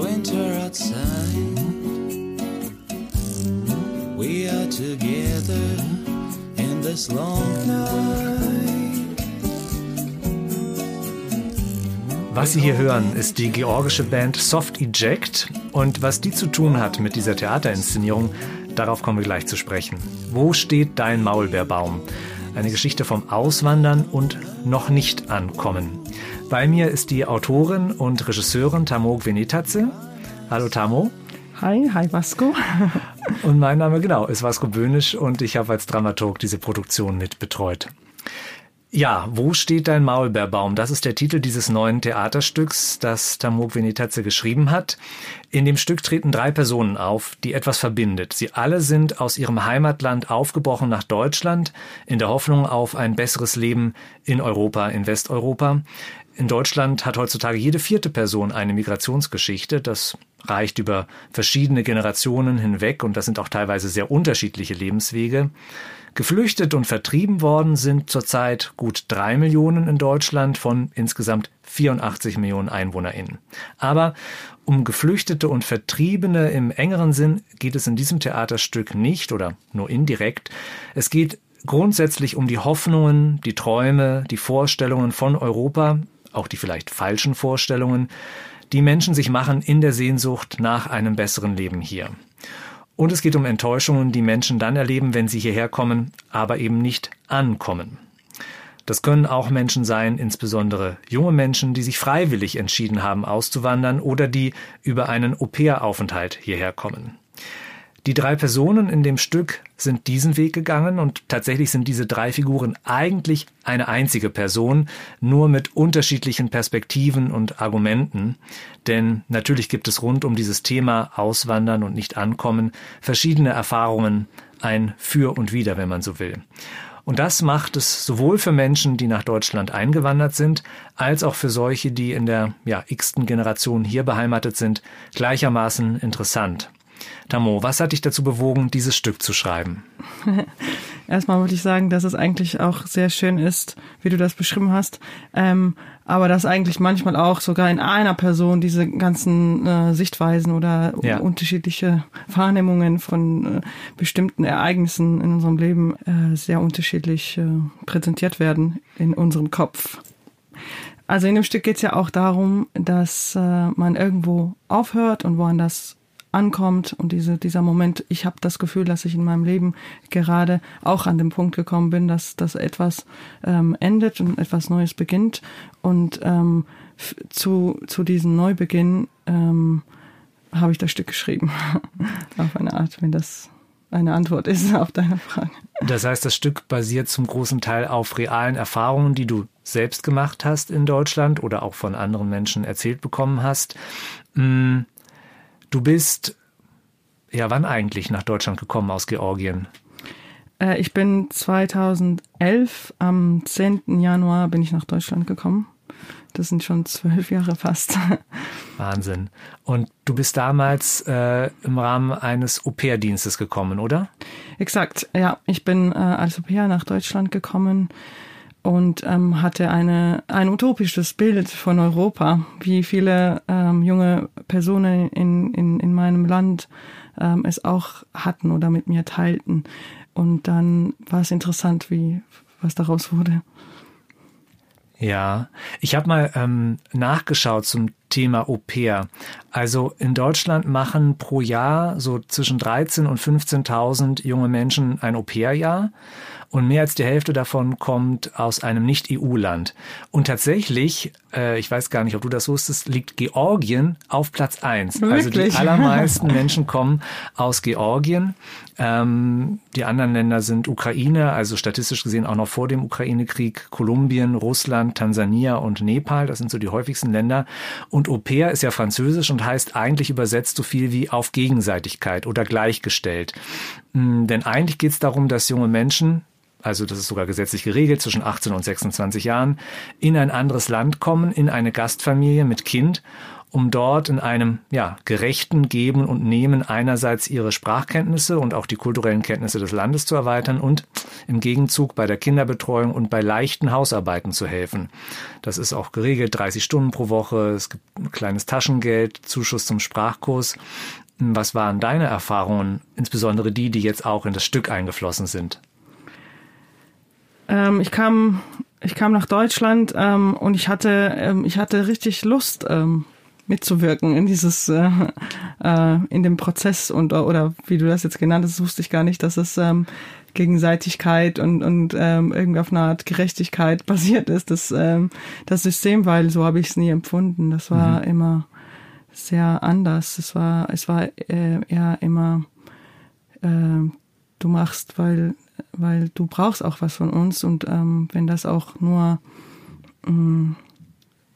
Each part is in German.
winter outside. We are together in this long night. Was Sie hier hören, ist die georgische Band Soft Eject und was die zu tun hat mit dieser Theaterinszenierung, darauf kommen wir gleich zu sprechen. Wo steht dein Maulbeerbaum? Eine Geschichte vom Auswandern und noch nicht ankommen. Bei mir ist die Autorin und Regisseurin Tamo Gvenetadze. Hallo Tamo. Hi, hi Vasco. und mein Name genau ist Vasco Böhnisch und ich habe als Dramaturg diese Produktion mit betreut. Ja, wo steht dein Maulbeerbaum? Das ist der Titel dieses neuen Theaterstücks, das Tamok Venetazze geschrieben hat. In dem Stück treten drei Personen auf, die etwas verbindet. Sie alle sind aus ihrem Heimatland aufgebrochen nach Deutschland in der Hoffnung auf ein besseres Leben in Europa, in Westeuropa. In Deutschland hat heutzutage jede vierte Person eine Migrationsgeschichte. Das reicht über verschiedene Generationen hinweg und das sind auch teilweise sehr unterschiedliche Lebenswege. Geflüchtet und vertrieben worden sind zurzeit gut drei Millionen in Deutschland von insgesamt 84 Millionen EinwohnerInnen. Aber um Geflüchtete und Vertriebene im engeren Sinn geht es in diesem Theaterstück nicht oder nur indirekt. Es geht grundsätzlich um die Hoffnungen, die Träume, die Vorstellungen von Europa, auch die vielleicht falschen Vorstellungen, die Menschen sich machen in der Sehnsucht nach einem besseren Leben hier. Und es geht um Enttäuschungen, die Menschen dann erleben, wenn sie hierher kommen, aber eben nicht ankommen. Das können auch Menschen sein, insbesondere junge Menschen, die sich freiwillig entschieden haben, auszuwandern oder die über einen Au-pair-Aufenthalt hierher kommen. Die drei Personen in dem Stück sind diesen Weg gegangen und tatsächlich sind diese drei Figuren eigentlich eine einzige Person, nur mit unterschiedlichen Perspektiven und Argumenten. Denn natürlich gibt es rund um dieses Thema Auswandern und nicht ankommen verschiedene Erfahrungen, ein Für und Wider, wenn man so will. Und das macht es sowohl für Menschen, die nach Deutschland eingewandert sind, als auch für solche, die in der ja, x-ten Generation hier beheimatet sind, gleichermaßen interessant. Tamo, was hat dich dazu bewogen, dieses Stück zu schreiben? Erstmal würde ich sagen, dass es eigentlich auch sehr schön ist, wie du das beschrieben hast. Ähm, aber dass eigentlich manchmal auch sogar in einer Person diese ganzen äh, Sichtweisen oder ja. unterschiedliche Wahrnehmungen von äh, bestimmten Ereignissen in unserem Leben äh, sehr unterschiedlich äh, präsentiert werden in unserem Kopf. Also in dem Stück geht es ja auch darum, dass äh, man irgendwo aufhört und woanders ankommt und diese, dieser Moment, ich habe das Gefühl, dass ich in meinem Leben gerade auch an dem Punkt gekommen bin, dass, dass etwas ähm, endet und etwas Neues beginnt. Und ähm, zu, zu diesem Neubeginn ähm, habe ich das Stück geschrieben. auf eine Art, wenn das eine Antwort ist auf deine Frage. Das heißt, das Stück basiert zum großen Teil auf realen Erfahrungen, die du selbst gemacht hast in Deutschland oder auch von anderen Menschen erzählt bekommen hast. Hm, Du bist, ja, wann eigentlich nach Deutschland gekommen aus Georgien? Äh, ich bin 2011, am 10. Januar bin ich nach Deutschland gekommen. Das sind schon zwölf Jahre fast. Wahnsinn. Und du bist damals äh, im Rahmen eines Au-pair-Dienstes gekommen, oder? Exakt, ja. Ich bin äh, als Au-pair nach Deutschland gekommen und ähm, hatte eine, ein utopisches Bild von Europa, wie viele ähm, junge Personen in, in, in meinem Land ähm, es auch hatten oder mit mir teilten. Und dann war es interessant, wie was daraus wurde. Ja, ich habe mal ähm, nachgeschaut zum Thema Au pair. Also in Deutschland machen pro Jahr so zwischen 13 und 15.000 junge Menschen ein Au pair-Jahr und mehr als die Hälfte davon kommt aus einem Nicht-EU-Land. Und tatsächlich, äh, ich weiß gar nicht, ob du das wusstest, liegt Georgien auf Platz eins. Also die allermeisten Menschen kommen aus Georgien. Ähm, die anderen Länder sind Ukraine, also statistisch gesehen auch noch vor dem Ukraine-Krieg, Kolumbien, Russland, Tansania und Nepal. Das sind so die häufigsten Länder. Und Au pair ist ja französisch und heißt eigentlich übersetzt so viel wie auf Gegenseitigkeit oder gleichgestellt. Hm, denn eigentlich geht es darum, dass junge Menschen, also das ist sogar gesetzlich geregelt, zwischen 18 und 26 Jahren, in ein anderes Land kommen, in eine Gastfamilie mit Kind um dort in einem ja, gerechten Geben und Nehmen einerseits ihre Sprachkenntnisse und auch die kulturellen Kenntnisse des Landes zu erweitern und im Gegenzug bei der Kinderbetreuung und bei leichten Hausarbeiten zu helfen. Das ist auch geregelt, 30 Stunden pro Woche, es gibt ein kleines Taschengeld, Zuschuss zum Sprachkurs. Was waren deine Erfahrungen, insbesondere die, die jetzt auch in das Stück eingeflossen sind? Ähm, ich kam, ich kam nach Deutschland ähm, und ich hatte, ähm, ich hatte richtig Lust ähm, mitzuwirken in dieses, äh, äh, in dem Prozess und oder wie du das jetzt genannt hast, wusste ich gar nicht, dass es ähm, Gegenseitigkeit und und ähm, irgendwie auf eine Art Gerechtigkeit basiert ist, das ähm, das System, weil so habe ich es nie empfunden. Das war mhm. immer sehr anders. Es war es war äh, eher immer äh, du machst, weil weil du brauchst auch was von uns und ähm, wenn das auch nur ähm,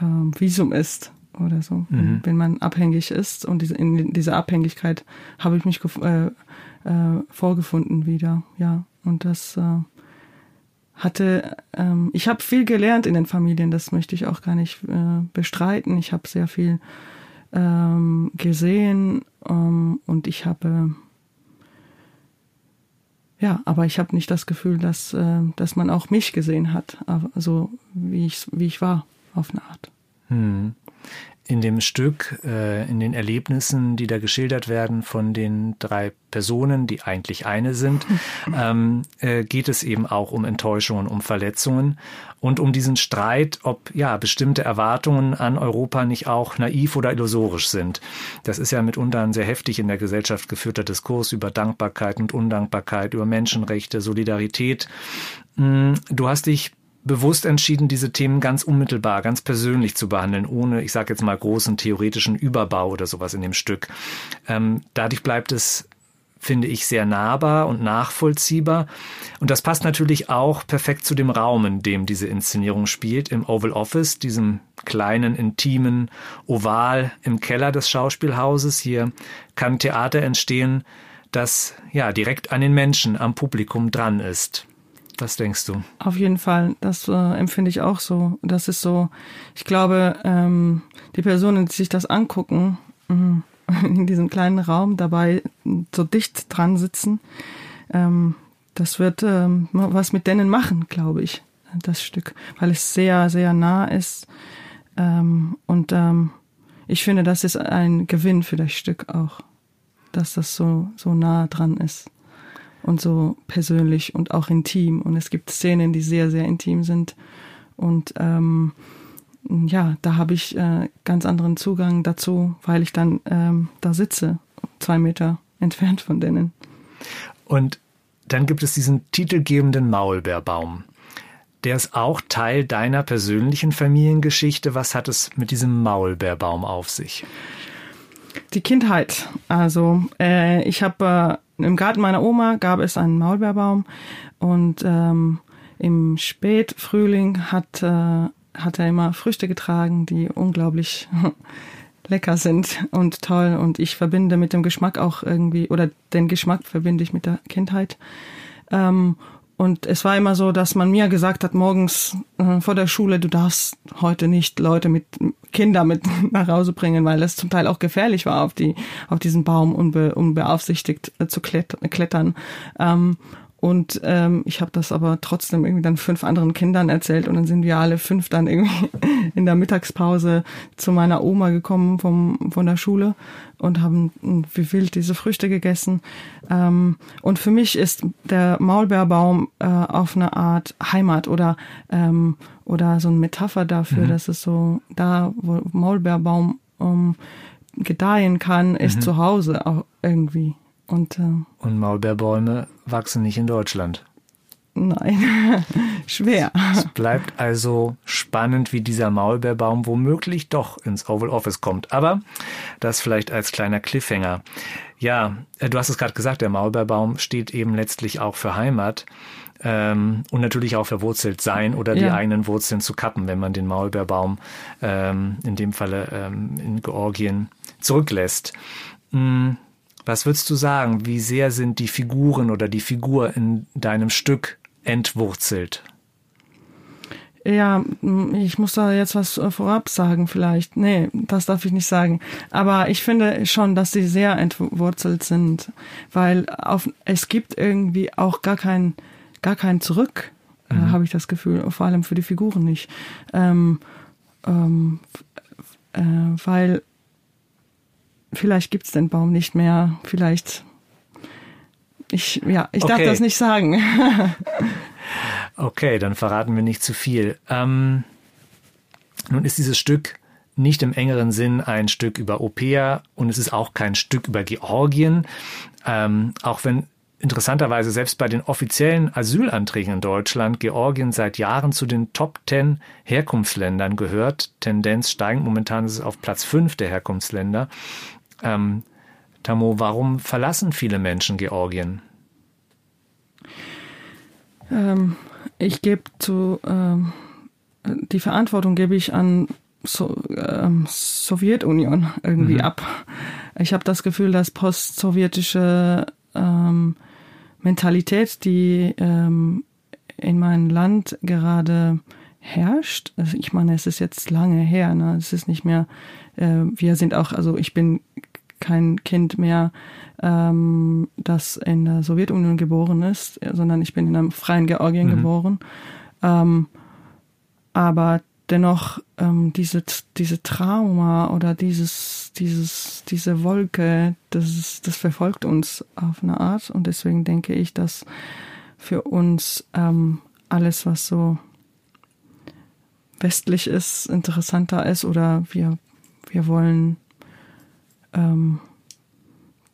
ähm, Visum ist oder so, mhm. wenn man abhängig ist und diese, in dieser Abhängigkeit habe ich mich äh, äh, vorgefunden wieder, ja und das äh, hatte, ähm, ich habe viel gelernt in den Familien, das möchte ich auch gar nicht äh, bestreiten. Ich habe sehr viel ähm, gesehen ähm, und ich habe ja, aber ich habe nicht das Gefühl, dass, äh, dass man auch mich gesehen hat, also wie ich, wie ich war, auf eine Art. Hm. In dem Stück, äh, in den Erlebnissen, die da geschildert werden von den drei Personen, die eigentlich eine sind, ähm, äh, geht es eben auch um Enttäuschungen, um Verletzungen und um diesen Streit, ob ja bestimmte Erwartungen an Europa nicht auch naiv oder illusorisch sind. Das ist ja mitunter ein sehr heftig in der Gesellschaft geführter Diskurs über Dankbarkeit und Undankbarkeit, über Menschenrechte, Solidarität. Hm, du hast dich bewusst entschieden, diese Themen ganz unmittelbar, ganz persönlich zu behandeln, ohne, ich sage jetzt mal, großen theoretischen Überbau oder sowas in dem Stück. Ähm, dadurch bleibt es finde ich sehr nahbar und nachvollziehbar. Und das passt natürlich auch perfekt zu dem Raum, in dem diese Inszenierung spielt, im Oval Office, diesem kleinen, intimen Oval im Keller des Schauspielhauses. Hier kann Theater entstehen, das ja direkt an den Menschen, am Publikum dran ist. Was denkst du? Auf jeden Fall, das äh, empfinde ich auch so. Das ist so, ich glaube, ähm, die Personen, die sich das angucken, mh, in diesem kleinen Raum dabei so dicht dran sitzen, ähm, das wird ähm, was mit denen machen, glaube ich, das Stück, weil es sehr, sehr nah ist. Ähm, und ähm, ich finde, das ist ein Gewinn für das Stück auch, dass das so, so nah dran ist und so persönlich und auch intim. Und es gibt Szenen, die sehr, sehr intim sind. Und ähm, ja, da habe ich äh, ganz anderen Zugang dazu, weil ich dann ähm, da sitze, zwei Meter entfernt von denen. Und dann gibt es diesen titelgebenden Maulbeerbaum. Der ist auch Teil deiner persönlichen Familiengeschichte. Was hat es mit diesem Maulbeerbaum auf sich? Die Kindheit. Also äh, ich habe äh, im Garten meiner Oma gab es einen Maulbeerbaum und ähm, im Spätfrühling hat, äh, hat er immer Früchte getragen, die unglaublich lecker sind und toll. Und ich verbinde mit dem Geschmack auch irgendwie, oder den Geschmack verbinde ich mit der Kindheit. Ähm, und es war immer so, dass man mir gesagt hat, morgens äh, vor der Schule, du darfst heute nicht Leute mit Kinder mit nach Hause bringen, weil es zum Teil auch gefährlich war, auf die auf diesen Baum unbe, unbeaufsichtigt äh, zu klettern. Ähm, und ähm, ich habe das aber trotzdem irgendwie dann fünf anderen Kindern erzählt und dann sind wir alle fünf dann irgendwie in der Mittagspause zu meiner Oma gekommen vom, von der Schule und haben wie wild diese Früchte gegessen. Ähm, und für mich ist der Maulbeerbaum äh, auf eine Art Heimat oder, ähm, oder so eine Metapher dafür, mhm. dass es so da, wo Maulbeerbaum um, gedeihen kann, ist mhm. zu Hause auch irgendwie. Und, äh, und Maulbeerbäume wachsen nicht in Deutschland. Nein, schwer. Es bleibt also spannend, wie dieser Maulbeerbaum womöglich doch ins Oval Office kommt. Aber das vielleicht als kleiner Cliffhanger. Ja, äh, du hast es gerade gesagt, der Maulbeerbaum steht eben letztlich auch für Heimat ähm, und natürlich auch verwurzelt sein oder die ja. eigenen Wurzeln zu kappen, wenn man den Maulbeerbaum ähm, in dem Falle ähm, in Georgien zurücklässt. Mhm. Was würdest du sagen? Wie sehr sind die Figuren oder die Figur in deinem Stück entwurzelt? Ja, ich muss da jetzt was äh, vorab sagen vielleicht. Nee, das darf ich nicht sagen. Aber ich finde schon, dass sie sehr entwurzelt sind, weil auf, es gibt irgendwie auch gar kein, gar kein Zurück, äh, mhm. äh, habe ich das Gefühl, vor allem für die Figuren nicht. Ähm, ähm, äh, weil vielleicht gibt's den Baum nicht mehr, vielleicht ich, ja, ich okay. darf das nicht sagen. okay, dann verraten wir nicht zu viel. Ähm, nun ist dieses Stück nicht im engeren Sinn ein Stück über Opea und es ist auch kein Stück über Georgien, ähm, auch wenn interessanterweise selbst bei den offiziellen Asylanträgen in Deutschland Georgien seit Jahren zu den Top Ten Herkunftsländern gehört. Tendenz steigend, momentan ist es auf Platz fünf der Herkunftsländer. Ähm, Tamo, warum verlassen viele Menschen Georgien? Ähm, ich gebe zu, ähm, die Verantwortung gebe ich an so, ähm, Sowjetunion irgendwie mhm. ab. Ich habe das Gefühl, dass post-sowjetische ähm, Mentalität, die ähm, in meinem Land gerade herrscht. Also ich meine, es ist jetzt lange her, ne? Es ist nicht mehr, äh, wir sind auch, also ich bin kein Kind mehr, ähm, das in der Sowjetunion geboren ist, sondern ich bin in einem freien Georgien mhm. geboren. Ähm, aber dennoch ähm, diese diese Trauma oder dieses dieses diese Wolke, das das verfolgt uns auf eine Art und deswegen denke ich, dass für uns ähm, alles was so westlich ist interessanter ist oder wir wir wollen ähm,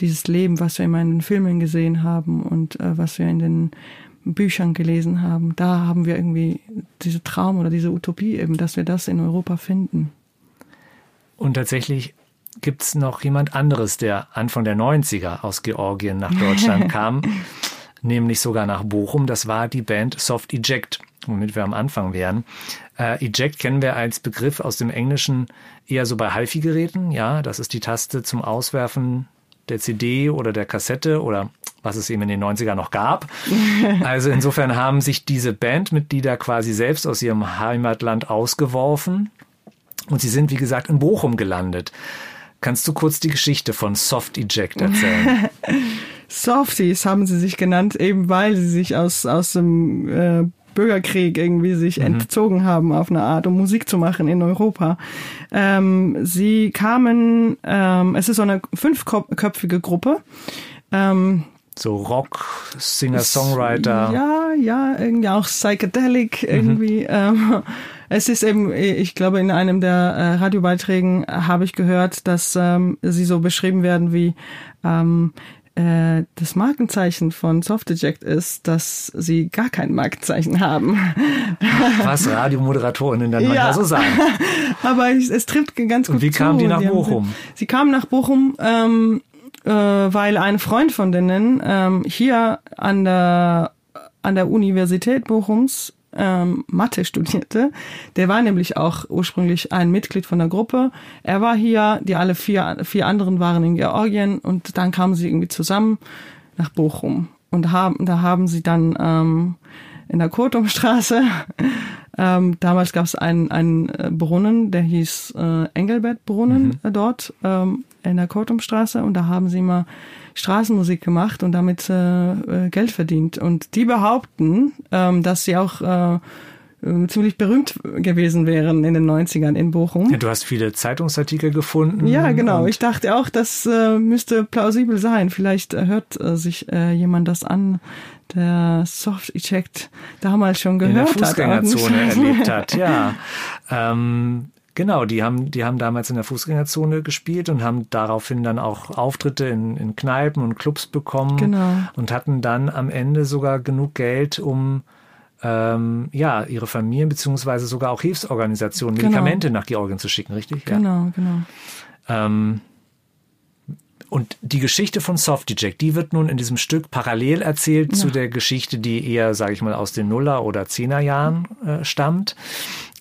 dieses Leben, was wir immer in den Filmen gesehen haben und äh, was wir in den Büchern gelesen haben, da haben wir irgendwie diese Traum oder diese Utopie eben, dass wir das in Europa finden. Und tatsächlich gibt es noch jemand anderes, der Anfang der 90er aus Georgien nach Deutschland kam, nämlich sogar nach Bochum. Das war die Band Soft Eject, womit wir am Anfang wären. Äh, Eject kennen wir als Begriff aus dem Englischen eher so bei HiFi-Geräten. Ja, das ist die Taste zum Auswerfen der CD oder der Kassette oder was es eben in den 90er noch gab. Also insofern haben sich diese Bandmitglieder quasi selbst aus ihrem Heimatland ausgeworfen und sie sind, wie gesagt, in Bochum gelandet. Kannst du kurz die Geschichte von Soft Eject erzählen? Softies haben sie sich genannt, eben weil sie sich aus, aus dem äh, Bürgerkrieg irgendwie sich mhm. entzogen haben auf eine Art, um Musik zu machen in Europa. Ähm, sie kamen, ähm, es ist so eine fünfköpfige Gruppe. Ähm, so Rock, Singer, Songwriter. Ja, ja, irgendwie auch Psychedelic irgendwie. Mhm. Es ist eben, ich glaube, in einem der äh, Radiobeiträgen habe ich gehört, dass ähm, sie so beschrieben werden wie ähm, äh, das Markenzeichen von Softeject ist, dass sie gar kein Markenzeichen haben. Was Radiomoderatorinnen dann ja. manchmal so sagen. Aber es, es trifft ganz gut Und wie kamen die nach Bochum? Haben, sie kamen nach Bochum, ähm, äh, weil ein Freund von denen ähm, hier an der an der Universität Bochums ähm, Mathe studierte. Der war nämlich auch ursprünglich ein Mitglied von der Gruppe. Er war hier, die alle vier, vier anderen waren in Georgien und dann kamen sie irgendwie zusammen nach Bochum und haben, da haben sie dann ähm, in der Kurtumstraße, ähm, damals gab es einen, einen äh, Brunnen, der hieß äh, Engelbert-Brunnen mhm. äh, dort ähm, in der Kurtumstraße und da haben sie immer Straßenmusik gemacht und damit äh, äh, Geld verdient. Und die behaupten, ähm, dass sie auch äh, äh ziemlich berühmt gewesen wären in den 90ern in Bochum. Ja, du hast viele Zeitungsartikel gefunden. Ja, genau. Ich dachte auch, das äh, müsste plausibel sein. Vielleicht äh, hört äh, sich äh, jemand das an, der Soft Eject damals schon gehört hat. In der Fußgängerzone hat. erlebt hat, ja. Ähm, Genau, die haben, die haben damals in der Fußgängerzone gespielt und haben daraufhin dann auch Auftritte in, in Kneipen und Clubs bekommen genau. und hatten dann am Ende sogar genug Geld, um ähm, ja, ihre Familien beziehungsweise sogar auch Hilfsorganisationen genau. Medikamente genau. nach Georgien zu schicken, richtig? Genau, ja. genau. Ähm, und die Geschichte von Softy Jack, die wird nun in diesem Stück parallel erzählt ja. zu der Geschichte, die eher, sage ich mal, aus den Nuller- oder Zehnerjahren äh, stammt.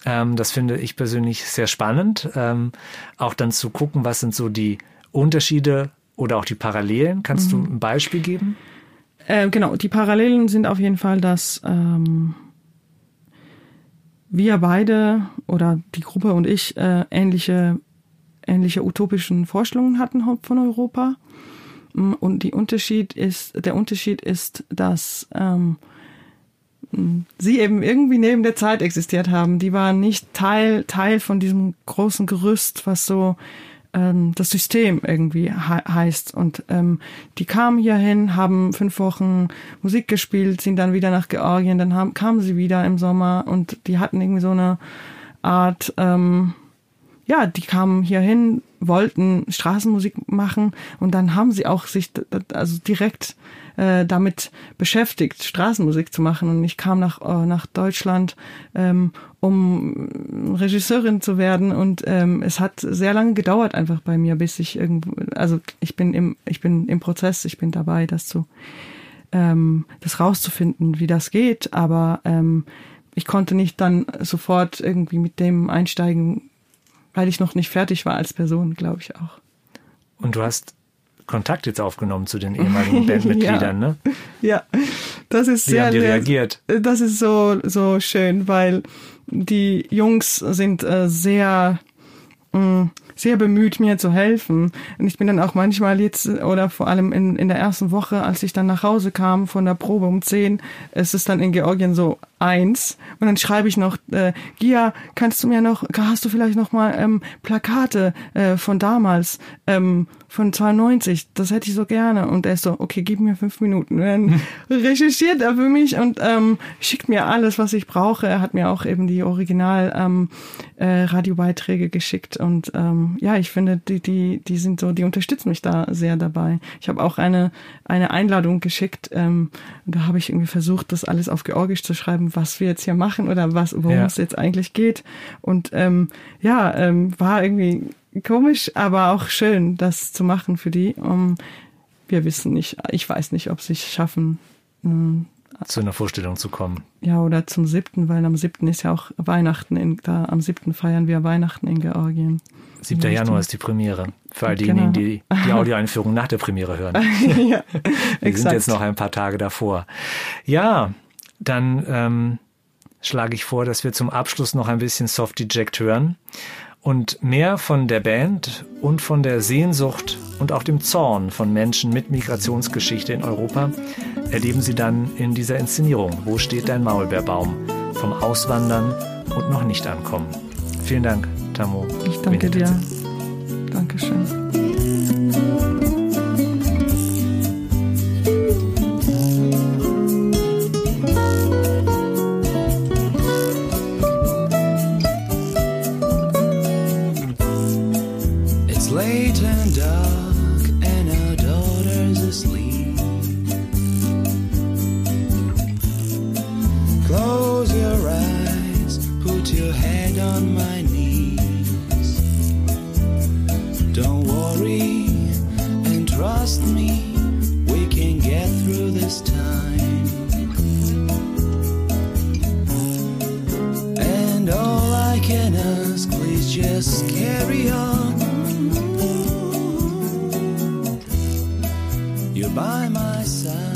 Ähm, das finde ich persönlich sehr spannend. Ähm, auch dann zu gucken, was sind so die Unterschiede oder auch die Parallelen. Kannst mhm. du ein Beispiel geben? Äh, genau, die Parallelen sind auf jeden Fall, dass ähm, wir beide oder die Gruppe und ich äh, ähnliche, ähnliche utopischen Vorstellungen hatten von Europa. Mm, und die Unterschied ist, der Unterschied ist, dass ähm, sie eben irgendwie neben der Zeit existiert haben. Die waren nicht Teil, Teil von diesem großen Gerüst, was so ähm, das System irgendwie he heißt. Und ähm, die kamen hierhin, haben fünf Wochen Musik gespielt, sind dann wieder nach Georgien, dann haben, kamen sie wieder im Sommer und die hatten irgendwie so eine Art, ähm, ja, die kamen hierhin, wollten Straßenmusik machen und dann haben sie auch sich also direkt äh, damit beschäftigt, Straßenmusik zu machen. Und ich kam nach, äh, nach Deutschland, ähm, um Regisseurin zu werden. Und ähm, es hat sehr lange gedauert einfach bei mir, bis ich irgendwo, also ich bin im, ich bin im Prozess, ich bin dabei, das zu, ähm, das rauszufinden, wie das geht. Aber ähm, ich konnte nicht dann sofort irgendwie mit dem einsteigen, weil ich noch nicht fertig war als Person, glaube ich auch. Und du hast Kontakt jetzt aufgenommen zu den ehemaligen Bandmitgliedern, ja. ne? Ja, das ist Wie sehr. Haben die reagiert? Das ist so so schön, weil die Jungs sind äh, sehr mh, mm, sehr bemüht, mir zu helfen. Und ich bin dann auch manchmal jetzt, oder vor allem in, in der ersten Woche, als ich dann nach Hause kam von der Probe um zehn, es ist dann in Georgien so eins. Und dann schreibe ich noch, äh, Gia, kannst du mir noch, hast du vielleicht noch mal ähm, Plakate äh, von damals, ähm, von 92, das hätte ich so gerne. Und er ist so, okay, gib mir fünf Minuten. Und dann recherchiert er für mich und ähm, schickt mir alles, was ich brauche. Er hat mir auch eben die Original ähm, äh, Radiobeiträge geschickt. Und ähm, ja, ich finde, die, die, die sind so, die unterstützen mich da sehr dabei. Ich habe auch eine, eine Einladung geschickt. Ähm, da habe ich irgendwie versucht, das alles auf Georgisch zu schreiben was wir jetzt hier machen oder was, worum ja. es jetzt eigentlich geht. Und ähm, ja, ähm, war irgendwie komisch, aber auch schön, das zu machen für die. Um, wir wissen nicht, ich weiß nicht, ob sie es schaffen. Ähm, zu einer Vorstellung zu kommen. Ja, oder zum siebten, weil am siebten ist ja auch Weihnachten. In, da am siebten feiern wir Weihnachten in Georgien. 7. Januar ist die Premiere. Für all diejenigen, genau. die die Audioeinführung nach der Premiere hören. ja, wir sind jetzt noch ein paar Tage davor. Ja, dann ähm, schlage ich vor, dass wir zum Abschluss noch ein bisschen Soft Eject hören und mehr von der Band und von der Sehnsucht und auch dem Zorn von Menschen mit Migrationsgeschichte in Europa erleben Sie dann in dieser Inszenierung Wo steht dein Maulbeerbaum? vom Auswandern und noch nicht ankommen. Vielen Dank, Tamo. Ich danke dir. Dankeschön. and trust me, we can get through this time. And all I can ask, please just carry on. You're by my side.